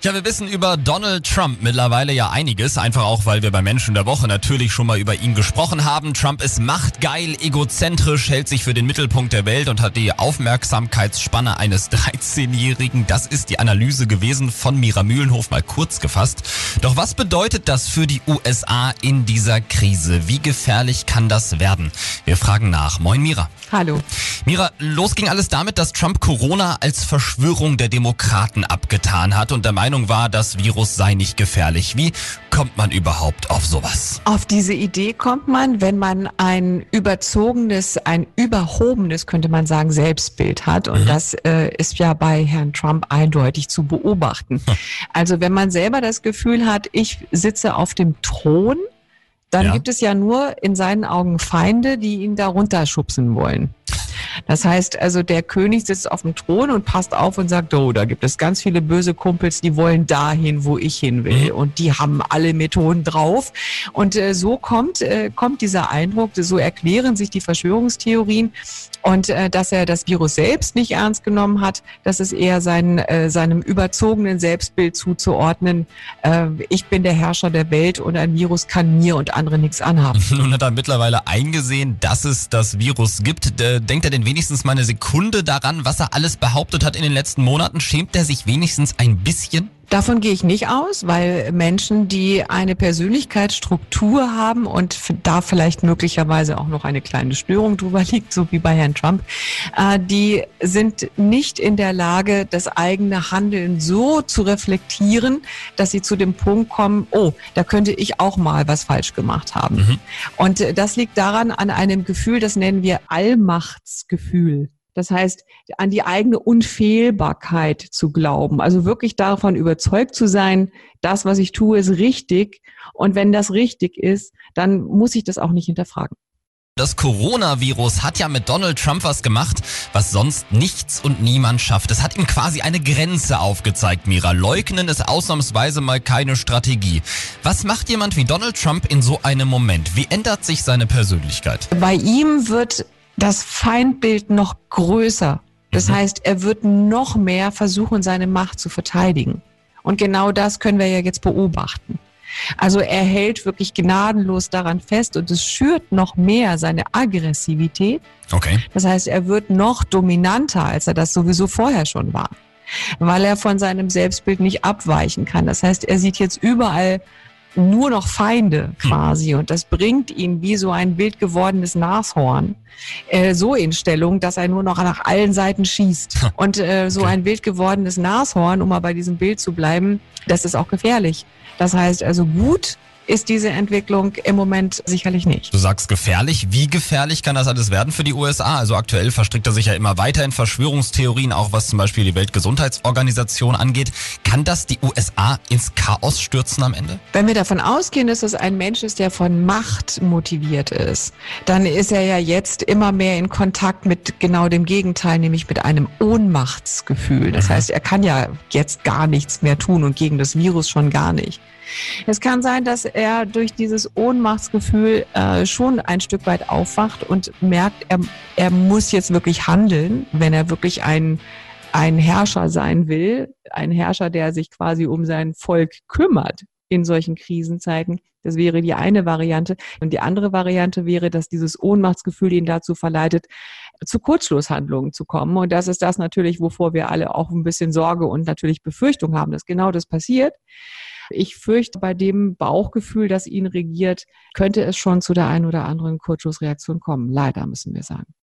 Ja, wir wissen über Donald Trump mittlerweile ja einiges, einfach auch, weil wir bei Menschen der Woche natürlich schon mal über ihn gesprochen haben. Trump ist machtgeil, egozentrisch, hält sich für den Mittelpunkt der Welt und hat die Aufmerksamkeitsspanne eines 13-Jährigen. Das ist die Analyse gewesen von Mira Mühlenhof mal kurz gefasst. Doch was bedeutet das für die USA in dieser Krise? Wie gefährlich kann das werden? Wir fragen nach. Moin Mira. Hallo. Mira, los ging alles damit, dass Trump Corona als Verschwörung der Demokraten abgetan hat und der Meinung war, das Virus sei nicht gefährlich. Wie kommt man überhaupt auf sowas? Auf diese Idee kommt man, wenn man ein überzogenes, ein überhobenes, könnte man sagen, Selbstbild hat. Und mhm. das äh, ist ja bei Herrn Trump eindeutig zu beobachten. Hm. Also wenn man selber das Gefühl hat, ich sitze auf dem Thron, dann ja. gibt es ja nur in seinen Augen Feinde, die ihn da runterschubsen wollen. Das heißt also, der König sitzt auf dem Thron und passt auf und sagt, oh, da gibt es ganz viele böse Kumpels, die wollen dahin, wo ich hin will. Mhm. Und die haben alle Methoden drauf. Und äh, so kommt, äh, kommt dieser Eindruck, so erklären sich die Verschwörungstheorien. Und äh, dass er das Virus selbst nicht ernst genommen hat, das ist eher sein, äh, seinem überzogenen Selbstbild zuzuordnen. Äh, ich bin der Herrscher der Welt und ein Virus kann mir und andere nichts anhaben. Nun hat er mittlerweile eingesehen, dass es das Virus gibt. Äh, denkt er denn wenigstens mal eine Sekunde daran, was er alles behauptet hat in den letzten Monaten? Schämt er sich wenigstens ein bisschen? Davon gehe ich nicht aus, weil Menschen, die eine Persönlichkeitsstruktur haben und da vielleicht möglicherweise auch noch eine kleine Störung drüber liegt, so wie bei Herrn Trump, äh, die sind nicht in der Lage, das eigene Handeln so zu reflektieren, dass sie zu dem Punkt kommen, oh, da könnte ich auch mal was falsch gemacht haben. Mhm. Und das liegt daran an einem Gefühl, das nennen wir Allmachtsgefühl. Das heißt, an die eigene Unfehlbarkeit zu glauben, also wirklich davon überzeugt zu sein, das, was ich tue, ist richtig. Und wenn das richtig ist, dann muss ich das auch nicht hinterfragen. Das Coronavirus hat ja mit Donald Trump was gemacht, was sonst nichts und niemand schafft. Es hat ihm quasi eine Grenze aufgezeigt, Mira. Leugnen ist ausnahmsweise mal keine Strategie. Was macht jemand wie Donald Trump in so einem Moment? Wie ändert sich seine Persönlichkeit? Bei ihm wird das Feindbild noch größer. Das mhm. heißt, er wird noch mehr versuchen, seine Macht zu verteidigen. Und genau das können wir ja jetzt beobachten. Also er hält wirklich gnadenlos daran fest und es schürt noch mehr seine Aggressivität. Okay. Das heißt, er wird noch dominanter, als er das sowieso vorher schon war, weil er von seinem Selbstbild nicht abweichen kann. Das heißt, er sieht jetzt überall nur noch Feinde hm. quasi. Und das bringt ihn wie so ein wild gewordenes Nashorn äh, so in Stellung, dass er nur noch nach allen Seiten schießt. Und äh, so ein wild gewordenes Nashorn, um mal bei diesem Bild zu bleiben, das ist auch gefährlich. Das heißt also gut, ist diese Entwicklung im Moment sicherlich nicht. Du sagst gefährlich. Wie gefährlich kann das alles werden für die USA? Also aktuell verstrickt er sich ja immer weiter in Verschwörungstheorien, auch was zum Beispiel die Weltgesundheitsorganisation angeht. Kann das die USA ins Chaos stürzen am Ende? Wenn wir davon ausgehen, dass es ein Mensch ist, der von Macht motiviert ist, dann ist er ja jetzt immer mehr in Kontakt mit genau dem Gegenteil, nämlich mit einem Ohnmachtsgefühl. Das mhm. heißt, er kann ja jetzt gar nichts mehr tun und gegen das Virus schon gar nicht. Es kann sein, dass er durch dieses Ohnmachtsgefühl äh, schon ein Stück weit aufwacht und merkt, er, er muss jetzt wirklich handeln, wenn er wirklich ein, ein Herrscher sein will, ein Herrscher, der sich quasi um sein Volk kümmert in solchen Krisenzeiten. Das wäre die eine Variante. Und die andere Variante wäre, dass dieses Ohnmachtsgefühl ihn dazu verleitet, zu Kurzschlusshandlungen zu kommen. Und das ist das natürlich, wovor wir alle auch ein bisschen Sorge und natürlich Befürchtung haben, dass genau das passiert. Ich fürchte, bei dem Bauchgefühl, das ihn regiert, könnte es schon zu der einen oder anderen Kurzschlussreaktion kommen. Leider müssen wir sagen.